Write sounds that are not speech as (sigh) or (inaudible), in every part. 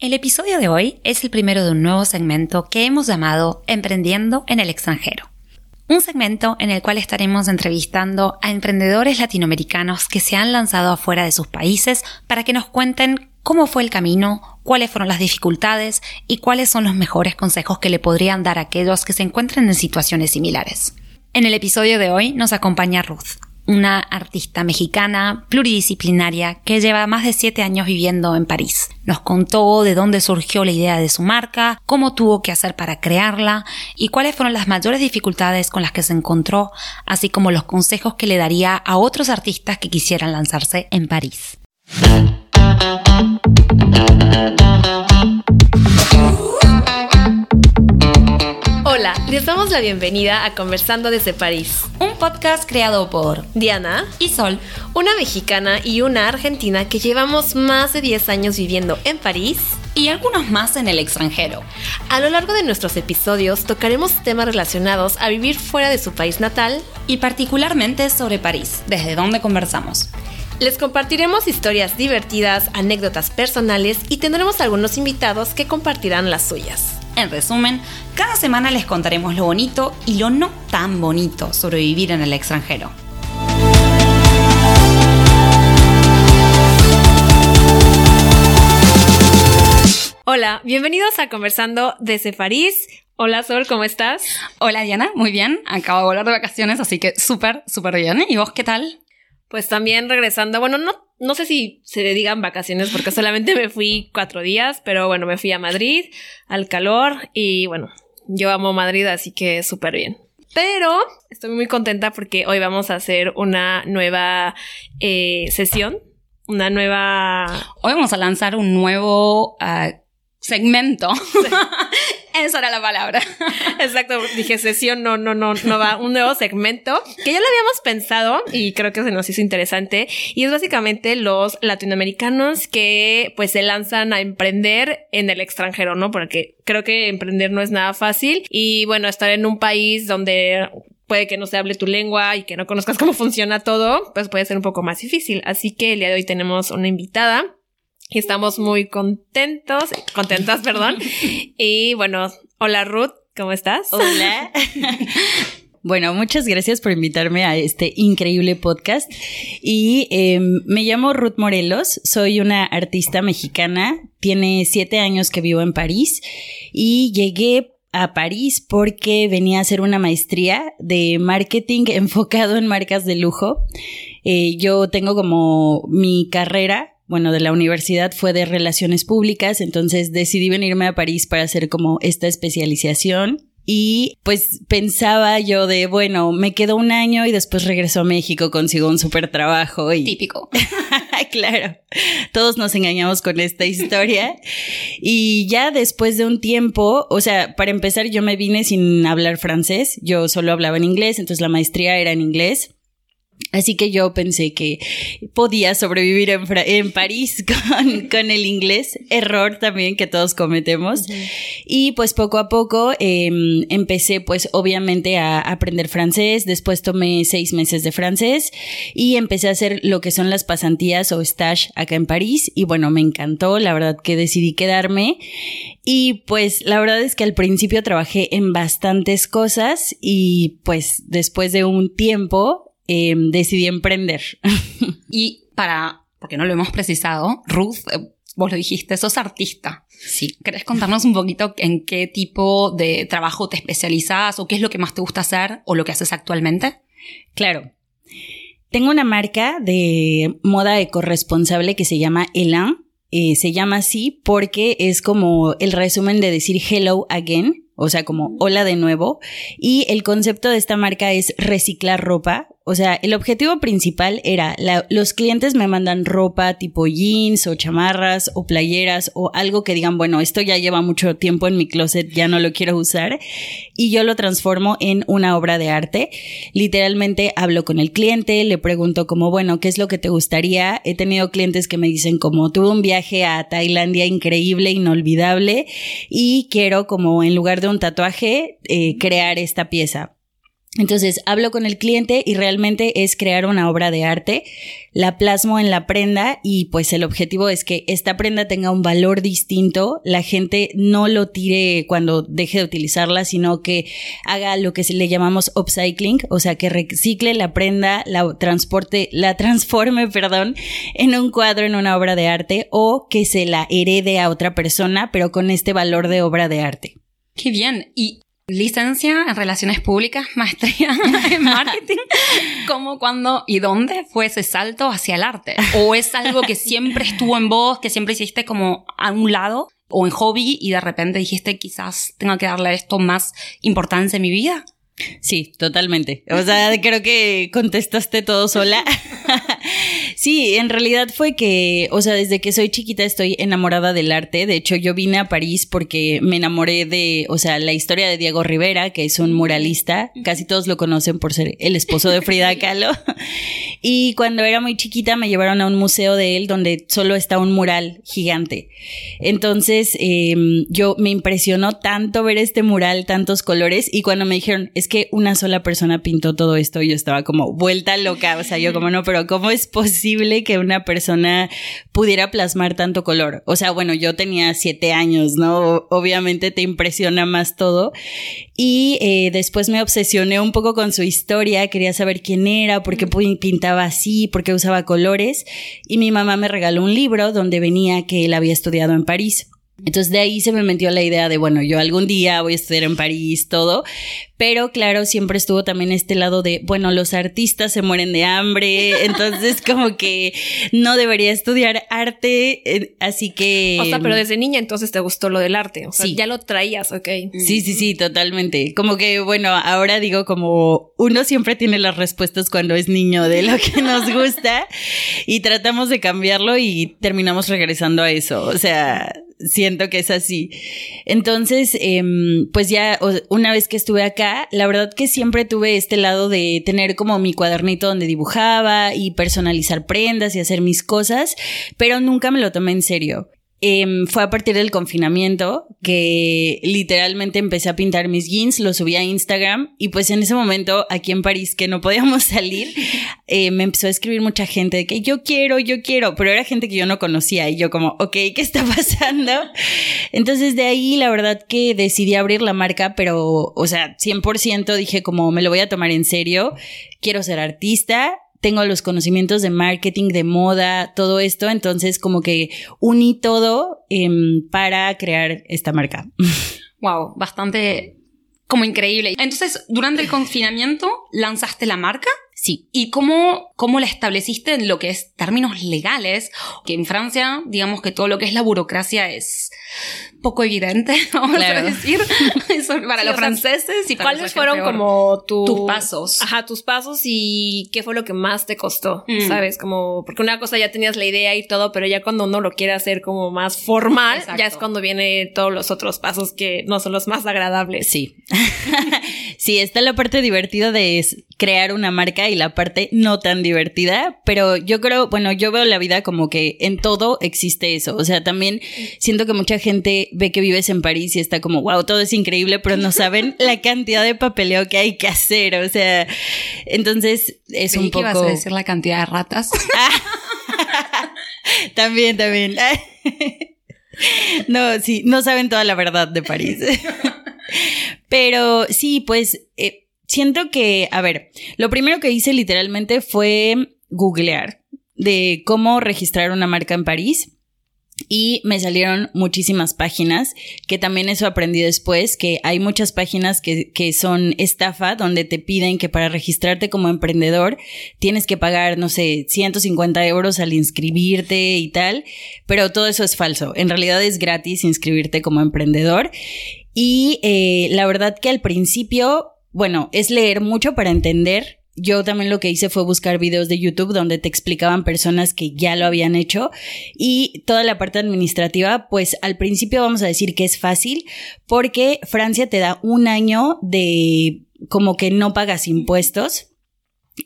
El episodio de hoy es el primero de un nuevo segmento que hemos llamado Emprendiendo en el extranjero. Un segmento en el cual estaremos entrevistando a emprendedores latinoamericanos que se han lanzado afuera de sus países para que nos cuenten cómo fue el camino, cuáles fueron las dificultades y cuáles son los mejores consejos que le podrían dar a aquellos que se encuentren en situaciones similares. En el episodio de hoy nos acompaña Ruth, una artista mexicana pluridisciplinaria que lleva más de siete años viviendo en París. Nos contó de dónde surgió la idea de su marca, cómo tuvo que hacer para crearla y cuáles fueron las mayores dificultades con las que se encontró, así como los consejos que le daría a otros artistas que quisieran lanzarse en París. Hola, les damos la bienvenida a Conversando desde París. Podcast creado por Diana y Sol, una mexicana y una argentina que llevamos más de 10 años viviendo en París y algunos más en el extranjero. A lo largo de nuestros episodios tocaremos temas relacionados a vivir fuera de su país natal y particularmente sobre París, desde donde conversamos. Les compartiremos historias divertidas, anécdotas personales y tendremos algunos invitados que compartirán las suyas. En resumen, cada semana les contaremos lo bonito y lo no tan bonito sobre vivir en el extranjero. Hola, bienvenidos a Conversando desde París. Hola Sol, ¿cómo estás? Hola Diana, muy bien. Acabo de volver de vacaciones, así que súper, súper bien. ¿Y vos qué tal? Pues también regresando, bueno, no, no sé si se le digan vacaciones porque solamente me fui cuatro días, pero bueno, me fui a Madrid, al calor y bueno, yo amo Madrid, así que súper bien. Pero estoy muy contenta porque hoy vamos a hacer una nueva eh, sesión, una nueva... Hoy vamos a lanzar un nuevo ah, segmento. (laughs) (laughs) Esa era la palabra. (laughs) Exacto, dije sesión, no, no, no, no va, un nuevo segmento que ya lo habíamos pensado y creo que se nos hizo interesante y es básicamente los latinoamericanos que pues se lanzan a emprender en el extranjero, ¿no? Porque creo que emprender no es nada fácil y bueno, estar en un país donde puede que no se hable tu lengua y que no conozcas cómo funciona todo, pues puede ser un poco más difícil. Así que el día de hoy tenemos una invitada estamos muy contentos, contentas, perdón. (laughs) Y bueno, hola Ruth, ¿cómo estás? Hola. (laughs) Bueno, muchas gracias por invitarme a este increíble podcast. Y em, me llamo Ruth Morelos, soy una artista mexicana, tiene siete años que vivo en París y llegué a París porque venía a hacer una maestría de marketing (laughs) enfocado en marcas de lujo. Eh, yo tengo como mi carrera bueno, de la universidad fue de relaciones públicas, entonces decidí venirme a París para hacer como esta especialización. Y pues pensaba yo de, bueno, me quedo un año y después regreso a México, consigo un súper trabajo y... Típico. (laughs) claro, todos nos engañamos con esta historia. y ya después de un tiempo, o sea, para empezar yo me vine sin hablar francés, yo solo hablaba en inglés, entonces la maestría era en inglés. Así que yo pensé que podía sobrevivir en, en París (laughs) con, el inglés, error también que todos cometemos. Y pues poco a poco em, empecé pues obviamente a aprender francés, después tomé seis meses de francés y empecé a hacer lo que son las pasantías o stage acá en París. Y bueno, me encantó, la verdad que decidí quedarme. Y pues la verdad es que al principio trabajé en bastantes cosas y pues después de un tiempo Em, decidí emprender. (laughs) y para, porque no lo hemos precisado, Ruth, eh, vos lo dijiste, sos artista. Sí. ¿Querés contarnos un poquito en qué tipo de trabajo te especializas o qué es lo que más te gusta hacer o lo que haces actualmente? Claro. Tengo una marca de moda ecorresponsable que se llama Elan. Eh, se llama así porque es como el resumen de decir hello again, o sea, como hola de nuevo. Y el concepto de esta marca es reciclar ropa o sea, el objetivo principal era, los clientes me mandan ropa tipo jeans o chamarras o playeras o algo que digan, bueno, esto ya lleva mucho tiempo en mi closet, ya no lo quiero usar, y yo lo transformo en una obra de arte. Literalmente hablo con el cliente, le pregunto como, bueno, ¿qué es lo que te gustaría? He tenido clientes que me dicen como, tuve un viaje a Tailandia increíble, inolvidable, y quiero como en lugar de un tatuaje, eh, crear esta pieza Entonces hablo con el cliente y realmente es crear una obra de arte, la plasmo en la prenda y pues el objetivo es que esta prenda tenga un valor distinto, la gente no lo tire cuando deje de utilizarla, sino que haga lo que le llamamos upcycling, o sea, que recicle la prenda, la transporte, la transforme, (laughs) perdón, en un cuadro, en una obra de arte o que se la herede a otra persona, pero con este valor de obra de arte. Qué bien. Y licencia en relaciones públicas, (laughs) maestría en marketing. (laughs) ¿Cómo, cuándo y dónde fue ese salto hacia el arte? ¿O es algo que siempre estuvo en vos, que siempre hiciste como a un lado o en hobby y de repente dijiste quizás tenga que darle a esto más importancia en mi vida? Sí, totalmente. O sea, creo que contestaste todo sola. (laughs) sí, en realidad fue que, o sea, desde que soy chiquita estoy enamorada del arte. De hecho, yo vine a París porque me enamoré de, o sea, la historia de Diego Rivera, que es un muralista. Casi todos lo conocen por ser el esposo de Frida Kahlo. (laughs) y cuando era muy chiquita me llevaron a un museo de él donde solo está un mural gigante. Entonces, em, yo me impresionó tanto ver este mural, tantos colores. Y cuando me dijeron, es que una sola persona pintó todo esto, yo estaba como vuelta loca. O sea, yo como no, pero ¿cómo es posible que una persona pudiera plasmar tanto color? O sea, bueno, yo tenía siete años, ¿no? Obviamente te impresiona más todo. Y eh, después me obsesioné un poco con su historia, quería saber quién era, por qué pintaba así, por qué usaba colores. Y mi mamá me regaló un libro donde venía que él había estudiado en París. Entonces de ahí se me metió la idea de, bueno, yo algún día voy a estudiar en París, todo, pero claro, siempre estuvo también este lado de, bueno, los artistas se mueren de hambre, (laughs) entonces como que no debería estudiar arte, eh, así que... O sea, pero desde niña entonces te gustó lo del arte, o sea, ya lo traías, ok. Sí, sí, sí, totalmente. Como que, bueno, ahora digo como uno siempre tiene las respuestas cuando es niño de lo que nos gusta y tratamos de cambiarlo y terminamos regresando a eso, o sea siento que es así. Entonces, em, pues ya una vez que estuve acá, la verdad que siempre tuve este lado de tener como mi cuadernito donde dibujaba y personalizar prendas y hacer mis cosas, pero nunca me lo tomé en serio. Em, fue a partir del confinamiento que literalmente empecé a pintar mis jeans, los subí a Instagram y pues en ese momento aquí en París que no (laughs) podíamos salir, eh, me empezó a escribir mucha gente de que yo quiero, yo quiero, pero era gente que yo no conocía y yo como, ok, (laughs) ¿qué está pasando? Entonces de ahí la verdad que decidí abrir la marca, pero o sea, 100% dije como me lo voy a tomar en serio, quiero ser artista tengo los conocimientos de marketing, de moda, todo esto, entonces como que uní todo em, para crear esta marca. (laughs) Wow, bastante como increíble. Entonces, durante el confinamiento, ¿lanzaste la marca? Sí. ¿Y cómo, cómo la estableciste en lo que es términos legales? Que en Francia, digamos que todo lo que es la burocracia es poco evidente, (laughs) vamos a decir, (laughs) para los franceses. ¿Y cuáles fueron como tus pasos? Ajá, tus pasos y qué fue lo que más te costó, mm. ¿sabes? Como, porque una cosa ya tenías la idea y todo, pero ya cuando uno lo quiere hacer como más formal, ya es cuando viene todos los otros pasos que no son los más agradables. Sí. (laughs) sí, está la parte divertida de crear una marca y la parte no tan divertida, pero yo creo, bueno, yo veo la vida como que en todo existe eso. O sea, también siento que mucha gente ve que vives en París y está como, wow, todo es increíble, pero no saben (laughs) la cantidad de papeleo que hay que hacer. O sea, entonces es un poco. vas a decir la cantidad de ratas? (laughs) también, también. (laughs) no, sí, no saben toda la verdad de París. Pero sí, pues eh, siento que, a ver, lo primero que hice literalmente fue googlear de cómo registrar una marca en París. Y me salieron muchísimas páginas, que también eso aprendí después, que hay muchas páginas que, que, son estafa, donde te piden que para registrarte como emprendedor tienes que pagar, no sé, 150 euros al inscribirte y tal, pero todo eso es falso. En realidad es gratis inscribirte como emprendedor. Y eh, la verdad que al principio bueno, es leer mucho para entender. Yo también lo que hice fue buscar videos de YouTube donde te explicaban personas que ya lo habían hecho y toda la parte administrativa, pues al principio vamos a decir que es fácil porque Francia te da un año de como que no pagas impuestos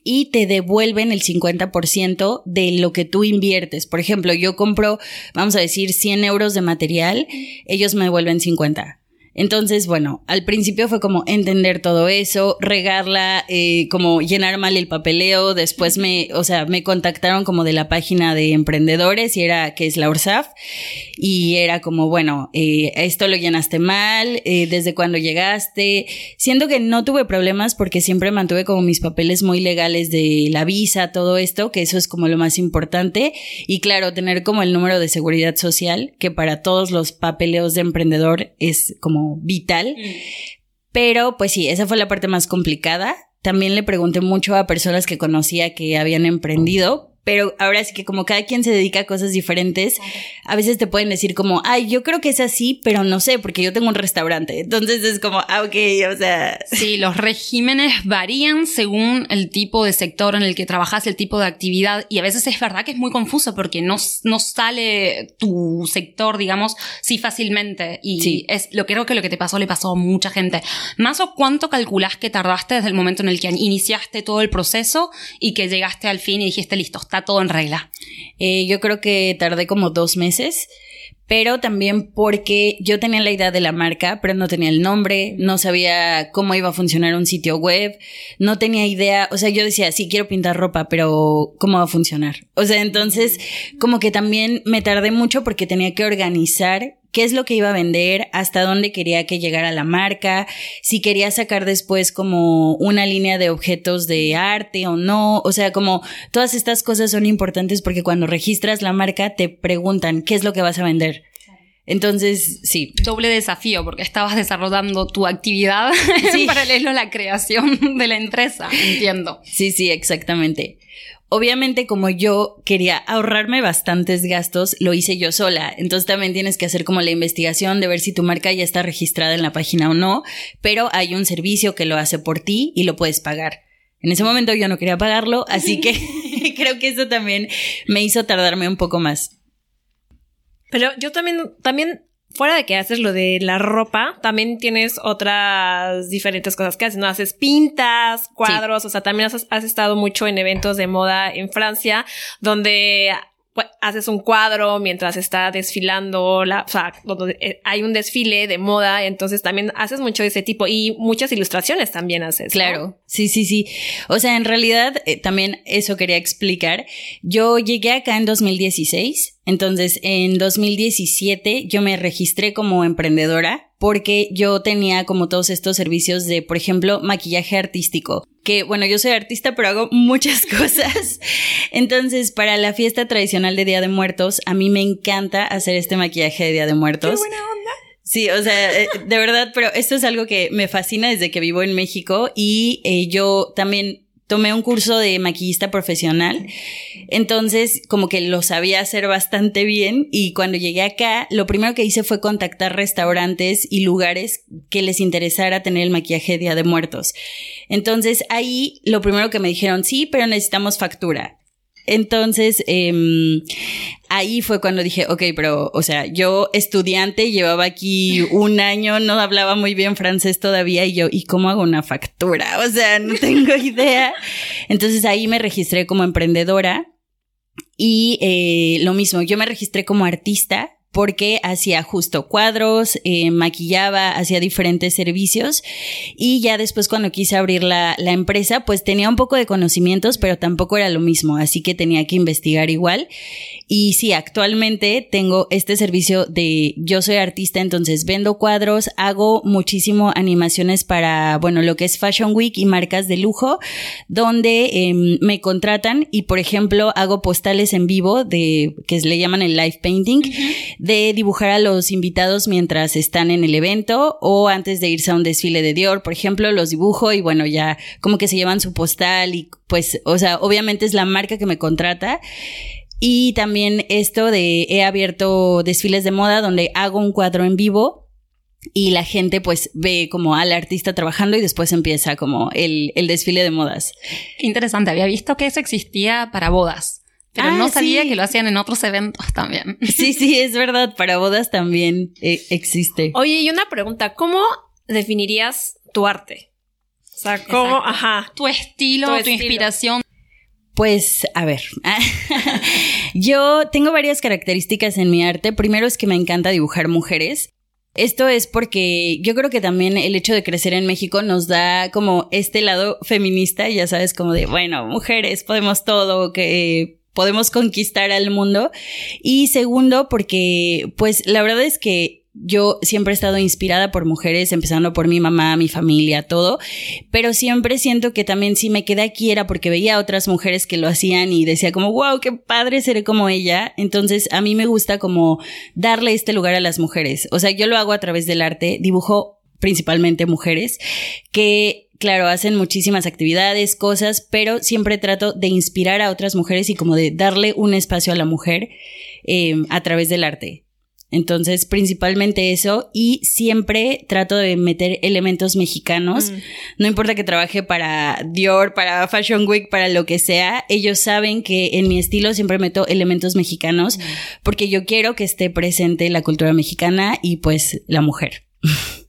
y te devuelven el 50% de lo que tú inviertes. Por ejemplo, yo compro, vamos a decir, 100 euros de material, ellos me devuelven 50. Entonces, bueno, al principio fue como entender todo eso, regarla, eh, como llenar mal el papeleo. Después me, o sea, me contactaron como de la página de emprendedores y era que es la URSAF. Y era como, bueno, eh, esto lo llenaste mal, eh, desde cuando llegaste. Siento que no tuve problemas porque siempre mantuve como mis papeles muy legales de la visa, todo esto, que eso es como lo más importante. Y claro, tener como el número de seguridad social, que para todos los papeleos de emprendedor es como vital. Mm. Pero pues sí, esa fue la parte más complicada. También le pregunté mucho a personas que conocía que habían emprendido, pero ahora sí que como cada quien se dedica a cosas diferentes, a veces te pueden decir como, ay, yo creo que es así, pero no sé, porque yo tengo un restaurante. Entonces es como, ah, ok, o sea. Sí, los regímenes varían según el tipo de sector en el que trabajas, el tipo de actividad, y a veces es verdad que es muy confuso porque no, no sale tu sector, digamos, sí fácilmente. Y es lo creo que lo que te pasó le pasó a mucha gente. ¿Más o cuánto calculás que tardaste desde el momento en el que iniciaste todo el proceso y que llegaste al fin y dijiste, listo, está todo en regla. Eh, yo creo que tardé como dos meses pero también porque yo tenía la idea de la marca, pero no tenía el nombre, no sabía cómo iba a funcionar un sitio web, no tenía idea, o sea, yo decía, sí, quiero pintar ropa, pero ¿cómo va a funcionar? O sea, entonces, como que también me tardé mucho porque tenía que organizar qué es lo que iba a vender, hasta dónde quería que llegara la marca, si quería sacar después como una línea de objetos de arte o no, o sea, como todas estas cosas son importantes porque cuando registras la marca te preguntan qué es lo que vas a vender. Entonces, sí. Doble desafío, porque estabas desarrollando tu actividad (laughs) en paralelo a la creación de la empresa, entiendo. Sí, sí, exactamente. Obviamente, como yo quería ahorrarme bastantes gastos, lo hice yo sola. Entonces también tienes que hacer como la investigación de ver si tu marca ya está registrada en la página o no, pero hay un servicio que lo hace por ti y lo puedes pagar. En ese momento yo no quería pagarlo, así que (laughs) (laughs) creo que eso también me hizo tardarme un poco más. Pero yo también, también fuera de que haces lo de la ropa, también tienes otras diferentes cosas que haces, ¿no? Haces pintas, cuadros, o sea, también has, has, estado mucho en eventos de moda en Francia, donde pues, haces un cuadro mientras está desfilando, la, o sea, eh, hay un desfile de moda, entonces también haces mucho de ese tipo y muchas ilustraciones también haces. Claro, sí, sí, sí. O sea, en realidad eh, también eso quería explicar. Yo llegué acá en 2016, entonces en 2017 yo me registré como emprendedora porque yo tenía como todos estos servicios de, por ejemplo, maquillaje artístico, que bueno, yo soy artista, pero hago (laughs) muchas cosas. Entonces, para la fiesta tradicional de Día de Muertos, a mí me encanta hacer este maquillaje de Día de Muertos. ¡Qué buena onda! Sí, o sea, eh, de verdad, pero esto es algo que me fascina desde que vivo en México y eh, yo también tomé un curso de maquillista profesional, entonces como que lo sabía hacer bastante bien y cuando llegué acá, lo primero que hice fue contactar restaurantes y lugares que les interesara tener el maquillaje Día de Muertos. Entonces ahí lo primero que me dijeron, sí, pero necesitamos factura. Entonces, eh, ahí fue cuando dije, ok, pero, o sea, yo estudiante, llevaba aquí (laughs) un año, no hablaba muy bien francés todavía y yo, ¿y cómo hago una factura? O sea, no tengo (laughs) idea. Entonces ahí me registré como emprendedora y eh, lo mismo, yo me registré como artista porque hacía justo cuadros, eh, maquillaba, hacía diferentes servicios. Y ya después cuando quise abrir la, la, empresa pues tenía un poco de conocimientos pero tampoco era lo mismo así que tenía que investigar igual. Y sí actualmente tengo este servicio de yo soy artista entonces vendo cuadros hago muchísimo animaciones para bueno lo que es Fashion Week y marcas de lujo donde eh, me contratan y por ejemplo hago postales en vivo de que le llaman el live painting de dibujar a los invitados mientras están en el evento o antes de irse a un desfile de Dior, por ejemplo, los dibujo y bueno, ya como que se llevan su postal y pues, o sea, obviamente es la marca que me contrata. Y también esto de he abierto desfiles de moda donde hago un cuadro en vivo y la gente pues ve como al artista trabajando y después empieza como el, el desfile de modas. interesante, había visto que eso existía para bodas. Pero no ah, sabía que lo hacían en otros eventos (laughs) también. Sí, sí, es verdad. Para bodas también eh, existe. Oye, y una pregunta. ¿Cómo definirías tu arte? O sea, ¿cómo? Ajá. Tu estilo, tu, inspiración. Pues, a ver, (laughs) yo tengo varias características en mi arte. Primero es que me encanta dibujar mujeres. Esto es porque yo creo que también el hecho de crecer en México nos da como este lado feminista, ya sabes, como de, bueno, mujeres, podemos todo, que podemos conquistar al mundo. Y segundo, porque pues la verdad es que yo siempre he estado inspirada por mujeres, empezando por mi mamá, mi familia, todo, pero siempre siento que también si me quedé aquí era porque veía a otras mujeres que lo hacían y decía como, wow, qué padre seré como ella. Entonces a mí me gusta como darle este lugar a las mujeres. O sea, yo lo hago a través del arte, dibujo principalmente mujeres que claro, hacen muchísimas actividades, cosas, pero siempre trato de inspirar a otras mujeres y como de darle un espacio a la mujer eh, a través del arte. Entonces, principalmente eso y siempre trato de meter elementos mexicanos. Mm. No importa que trabaje para Dior, para Fashion Week, para lo que sea, ellos saben que en mi estilo siempre meto elementos mexicanos mm. porque yo quiero que esté presente la cultura mexicana y pues la mujer. (laughs)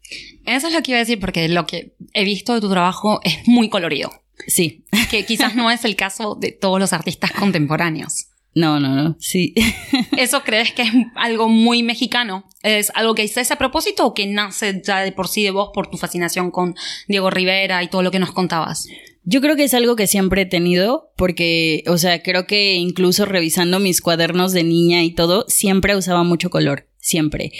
Eso es lo que iba a decir porque lo que he visto de tu trabajo es muy colorido. Sí. (laughs) Que quizás no es el caso de todos los artistas contemporáneos. No, no, no, sí. (laughs) ¿Eso crees que es algo muy mexicano? ¿Es algo que hiciste a propósito o que nace ya de por sí de vos por tu fascinación con Diego Rivera y todo lo que nos contabas? Yo creo que es algo que siempre he tenido, porque, o sea, creo que incluso revisando mis cuadernos de niña y todo, siempre usaba mucho color siempre.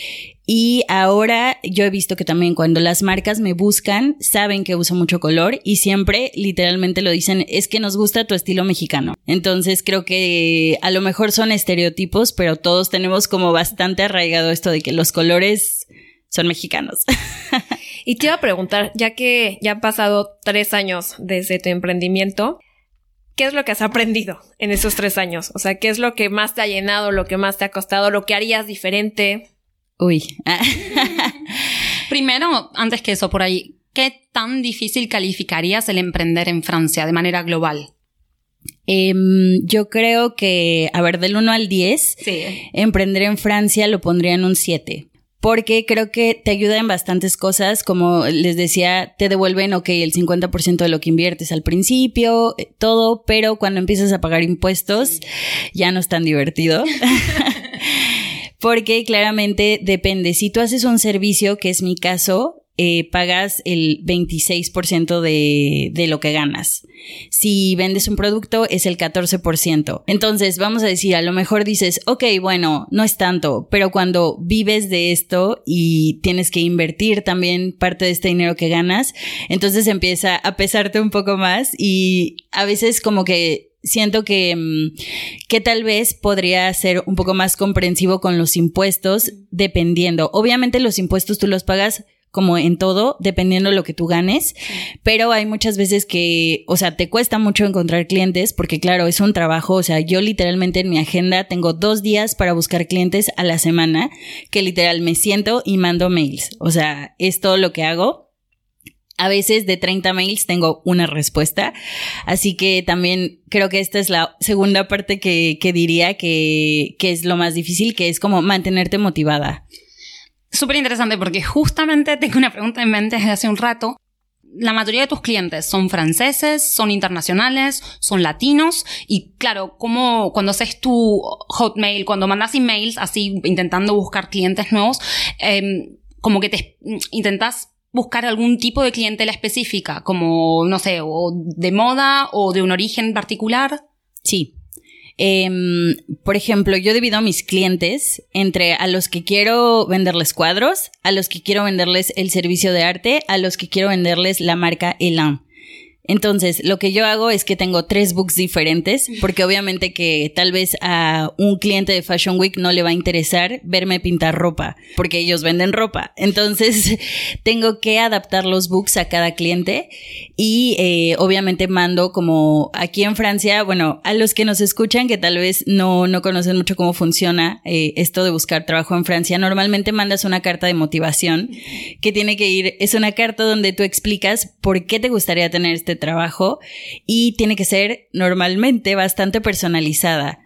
Y ahora yo he visto que también cuando las marcas me buscan, saben que uso mucho color y siempre literalmente lo dicen, es que nos gusta tu estilo mexicano. Entonces creo que a lo mejor son estereotipos, pero todos tenemos como bastante arraigado esto de que los colores son mexicanos. (laughs) y te iba a preguntar, ya que ya han pasado tres años desde tu emprendimiento, ¿Qué es lo que has aprendido en esos tres años? O sea, ¿qué es lo que más te ha llenado, lo que más te ha costado, lo que harías diferente? Uy. (laughs) Primero, antes que eso, por ahí, ¿qué tan difícil calificarías el emprender en Francia de manera global? Em, yo creo que, a ver, del 1 al 10, emprender en Francia lo pondría en un 7 porque creo que te ayuda en bastantes cosas, como les decía, te devuelven, ok, el 50% de lo que inviertes al principio, eh, todo, pero cuando empiezas a pagar impuestos ya no es tan divertido. (laughs) (laughs) porque claramente depende, si tú haces un servicio, que es mi caso, eh, pagas el 26% de, de lo que ganas. Si vendes un producto es el 14%. Entonces, vamos a decir, a lo mejor dices, ok, bueno, no es tanto, pero cuando vives de esto y tienes que invertir también parte de este dinero que ganas, entonces empieza a pesarte un poco más y a veces como que siento que, mm, que tal vez podría ser un poco más comprensivo con los impuestos dependiendo. Obviamente los impuestos tú los pagas como en todo, dependiendo de lo que tú ganes, pero hay muchas veces que, o sea, te cuesta mucho encontrar clientes porque claro, es un trabajo, o sea, yo literalmente en mi agenda tengo dos días para buscar clientes a la semana, que literal me siento y mando mails, o sea, es todo lo que hago. A veces de 30 mails tengo una respuesta, así que también creo que esta es la segunda parte que, que diría que, que es lo más difícil, que es como mantenerte motivada súper interesante porque justamente tengo una pregunta en mente desde hace un rato. La mayoría de tus clientes son franceses, son internacionales, son latinos y claro, como cuando haces tu hotmail, cuando mandas emails así intentando buscar clientes nuevos, em, como que te intentas buscar algún tipo de clientela específica, como, no sé, o de moda o de un origen particular. Sí, Em, por ejemplo, yo divido a mis clientes entre a los que quiero venderles cuadros, a los que quiero venderles el servicio de arte, a los que quiero venderles la marca Elan. Entonces, lo que yo hago es que tengo tres books diferentes, porque obviamente que tal vez a un cliente de Fashion Week no le va a interesar verme pintar ropa, porque ellos venden ropa. Entonces, (laughs) tengo que adaptar los books a cada cliente y eh, obviamente mando como aquí en Francia, bueno, a los que nos escuchan que tal vez no, no conocen mucho cómo funciona eh, esto de buscar trabajo en Francia, normalmente mandas una carta de motivación que tiene que ir, es una carta donde tú explicas por qué te gustaría tener este trabajo y tiene que ser normalmente bastante personalizada.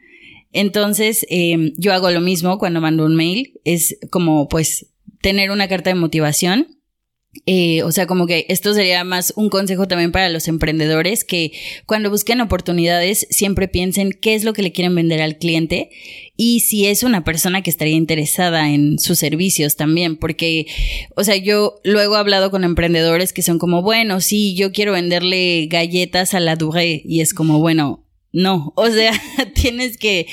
Entonces, em, yo hago lo mismo cuando mando un mail, es como pues tener una carta de motivación Eh, o sea, como que esto sería más un consejo también para los emprendedores que cuando busquen oportunidades siempre piensen qué es lo que le quieren vender al cliente y si es una persona que estaría interesada en sus servicios también, porque, o sea, yo luego he hablado con emprendedores que son como, bueno, sí, yo quiero venderle galletas a la Duré y es como, bueno, no, o sea, (laughs) tienes que,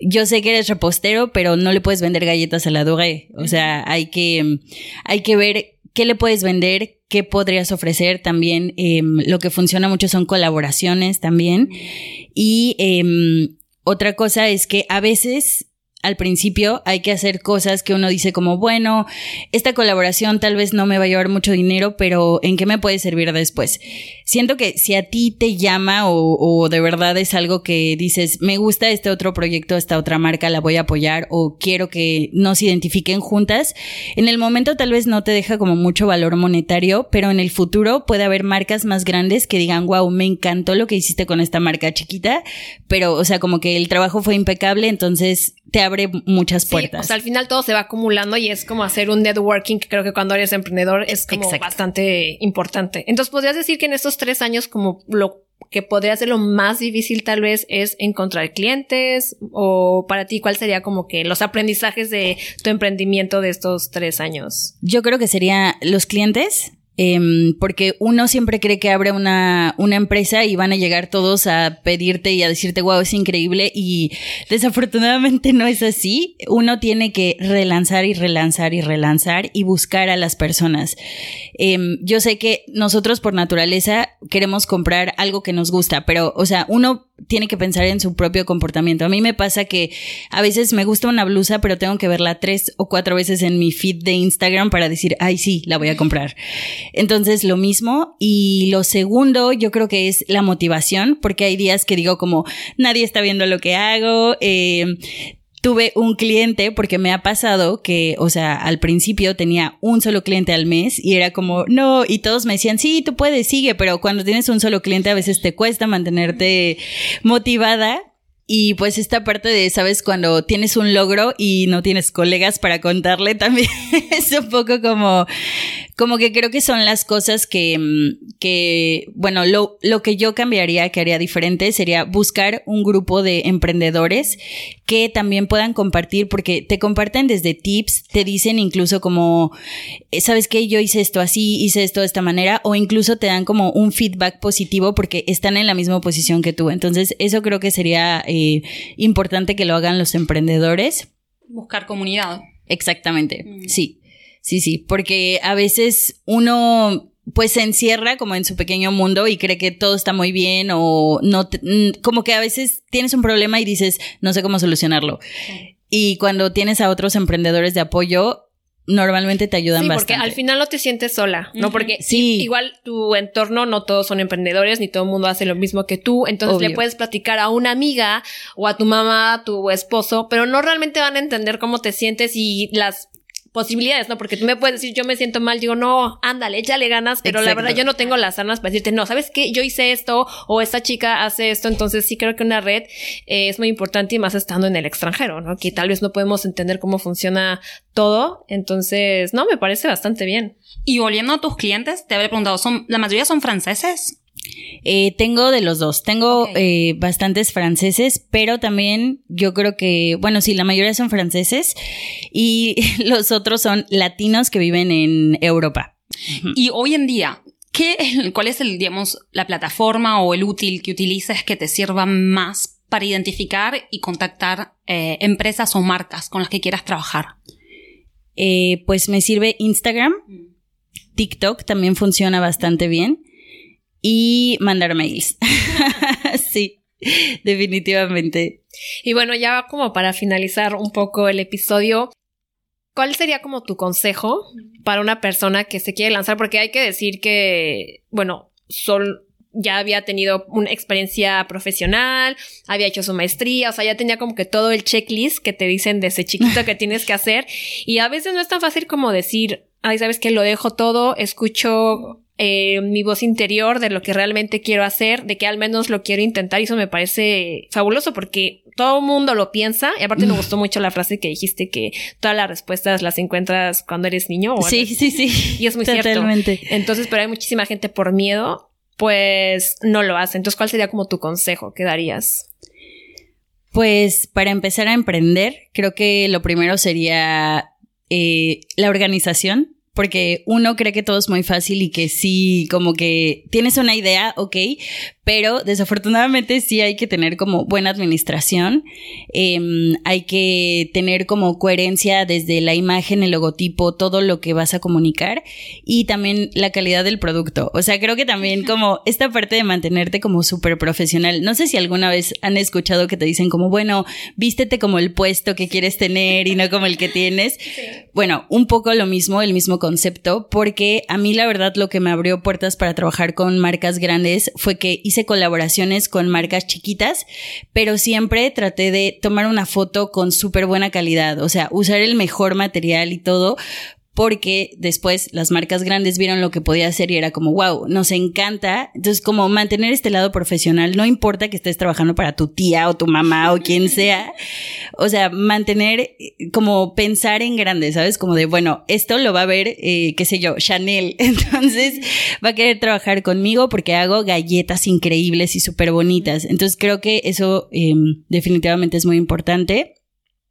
yo sé que eres repostero, pero no le puedes vender galletas a la Duré, o sea, hay que, hay que ver qué le puedes vender, qué podrías ofrecer también. Em, lo que funciona mucho son colaboraciones también. Y em, otra cosa es que a veces al principio hay que hacer cosas que uno dice como, bueno, esta colaboración tal vez no me va a llevar mucho dinero, pero ¿en qué me puede servir después? Siento que si a ti te llama o, de verdad es algo que dices, me gusta este otro proyecto, esta otra marca, la voy a apoyar o quiero que nos identifiquen juntas, en el momento tal vez no te deja como mucho valor monetario, pero en el futuro puede haber marcas más grandes que digan, wow, me encantó lo que hiciste con esta marca chiquita, pero o sea, como que el trabajo fue impecable, entonces te abre muchas puertas. o sea, al final todo se va acumulando y es como hacer un networking que creo que cuando eres emprendedor es como bastante importante. Entonces, podrías decir que en estos tres años como lo que podría ser lo más difícil tal vez es encontrar clientes o para ti cuál sería como que los aprendizajes de tu emprendimiento de estos tres años? Yo creo que sería los clientes, Em, porque uno siempre cree que abre una, una empresa y van a llegar todos a pedirte y a decirte, wow, es increíble y desafortunadamente no es así. Uno tiene que relanzar y relanzar y relanzar y buscar a las personas. Em, yo sé que nosotros por naturaleza queremos comprar algo que nos gusta, pero, o sea, uno tiene que pensar en su propio comportamiento. A mí me pasa que a veces me gusta una blusa, pero tengo que verla tres o cuatro veces en mi feed de Instagram para decir, ay, sí, la voy a comprar. Entonces, lo mismo. Y lo segundo, yo creo que es la motivación, porque hay días que digo como, nadie está viendo lo que hago. Eh, tuve un cliente porque me ha pasado que, o sea, al principio tenía un solo cliente al mes y era como, no, y todos me decían, sí, tú puedes, sigue, pero cuando tienes un solo cliente a veces te cuesta mantenerte motivada. Y pues esta parte de, sabes, cuando tienes un logro y no tienes colegas para contarle (laughs) también es un poco como, como que creo que son las cosas que, mm, que bueno, lo, lo que yo cambiaría, que haría diferente, sería buscar un grupo de emprendedores que también puedan compartir, porque te comparten desde tips, te dicen incluso como, eh, ¿sabes qué? Yo hice esto así, hice esto de esta manera, o incluso te dan como un feedback positivo porque están en la misma posición que tú. Entonces, eso creo que sería eh, importante que lo hagan los emprendedores. Buscar comunidad. Exactamente, mm. sí. Sí, sí, porque a veces uno pues se encierra como en su pequeño mundo y cree que todo está muy bien o no, como que a veces tienes un problema y dices, no sé cómo solucionarlo. Y cuando tienes a otros emprendedores de apoyo, normalmente te ayudan sí, bastante. Porque al final no te sientes sola, ¿no? Porque sí. igual tu entorno no todos son emprendedores ni todo el mundo hace lo mismo que tú, entonces le puedes platicar a una amiga o a tu mamá, a tu esposo, pero no realmente van a entender cómo te sientes y las posibilidades, ¿no? Porque tú me puedes decir, yo me siento mal, digo, no, ándale, échale ganas, pero la verdad yo no tengo las armas para decirte, no, ¿sabes qué? Yo hice esto o esta chica hace esto, entonces sí creo que una red eh, es muy importante y más estando en el extranjero, ¿no? Que tal vez no podemos entender cómo funciona todo, entonces, no, me parece bastante bien. Y volviendo a tus clientes, te habría preguntado, ¿son, la mayoría son franceses? Eh, tengo de los dos. Tengo eh, bastantes franceses, pero también yo creo que, bueno, sí, la mayoría son franceses y (laughs) los otros son latinos que viven en Europa. Y hoy en día, ¿qué, ¿cuál es el, digamos, la plataforma o el útil que utilices que te sirva más para identificar y contactar eh, empresas o marcas con las que quieras trabajar? pues me sirve Instagram. Mm. TikTok también funciona bastante bien y mandar mails. (laughs) sí, definitivamente. Y bueno, ya como para finalizar un poco el episodio, ¿cuál sería como tu consejo para una persona que se quiere lanzar? Porque hay que decir que, bueno, Sol ya había tenido una experiencia profesional, había hecho su maestría, o sea, ya tenía como que todo el checklist que te dicen desde chiquito que (laughs) tienes que hacer. Y a veces no es tan fácil como decir, ay, sabes que lo dejo todo, escucho eh, mi voz interior de lo que realmente quiero hacer, de que al menos lo quiero intentar y eso me parece fabuloso porque todo el mundo lo piensa y aparte me (laughs) gustó mucho la frase que dijiste que todas las respuestas las encuentras cuando eres niño. O sí, sí, sí. Y es muy Totalmente. cierto. Entonces, pero hay muchísima gente por miedo, pues no lo hace. Entonces, ¿cuál sería como tu consejo que darías? Pues para empezar a emprender, creo que lo primero sería eh, la organización porque uno cree que todo es muy fácil y que sí, como que tienes una idea, ok, pero desafortunadamente sí hay que tener como buena administración, em, hay que tener como coherencia desde la imagen, el logotipo, todo lo que vas a comunicar y también la calidad del producto. O sea, creo que también (laughs) como esta parte de mantenerte como súper profesional. No sé si alguna vez han escuchado que te dicen como, bueno, vístete como el puesto que quieres tener y no como el que tienes. Bueno, un poco lo mismo, el mismo concepto, porque a mí la verdad lo que me abrió puertas para trabajar con marcas grandes fue que hice colaboraciones con marcas chiquitas, pero siempre traté de tomar una foto con súper buena calidad, o sea, usar el mejor material y todo, porque después las marcas grandes vieron lo que podía hacer y era como, wow, nos encanta. Entonces, como mantener este lado profesional, no importa que estés trabajando para tu tía o tu mamá o quien (laughs) sea, o sea, mantener como pensar en grande, ¿sabes? Como de, bueno, esto lo va a ver, eh, qué sé yo, Chanel. (laughs) Entonces, va a querer trabajar conmigo porque hago galletas increíbles y súper bonitas. Entonces, creo que eso em, definitivamente es muy importante.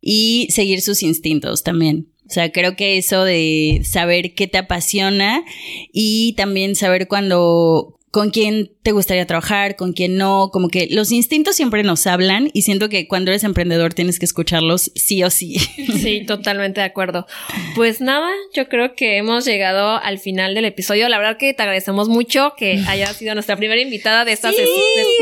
Y seguir sus instintos también. O sea, creo que eso de saber qué te apasiona y también saber cuando con quién te gustaría trabajar, con quién no, como que los instintos siempre nos hablan y siento que cuando eres emprendedor tienes que escucharlos sí o sí. Sí, (laughs) totalmente de acuerdo. Pues nada, yo creo que hemos llegado al final del episodio. La verdad que te agradecemos mucho que hayas sido nuestra primera invitada de esta sí,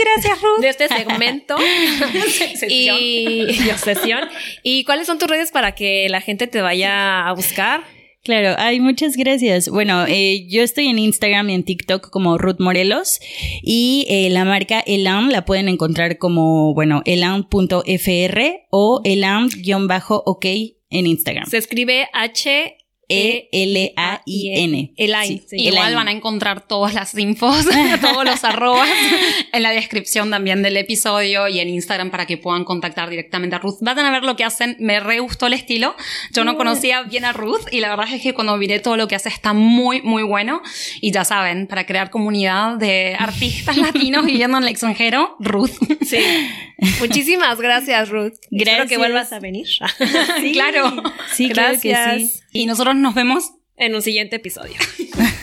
gracias, Ruth. de este segmento (laughs) y, y (laughs) sesión. ¿Y cuáles son tus redes para que la gente te vaya a buscar? Claro, hay muchas gracias. Bueno, eh, yo estoy en Instagram y en TikTok como Ruth Morelos y eh, la marca Elan la pueden encontrar como, bueno, elan.fr o elan-ok en Instagram. Se escribe H e-L-A-I-N. El Igual van a encontrar todas las infos, (laughs) todos los arrobas (laughs) en la descripción también del episodio y en Instagram para que puedan contactar directamente a Ruth. Vayan a ver lo que hacen. Me re gustó el estilo. Yo no conocía bien a Ruth y la verdad es que cuando miré todo lo que hace está muy, muy bueno. Y ya saben, para crear comunidad de artistas (laughs) latinos viviendo en el extranjero, Ruth. Sí. Muchísimas gracias, Ruth. Gracias. Espero que vuelvas a venir. claro. Sí, gracias. Y nosotros nos vemos en un siguiente episodio. (laughs)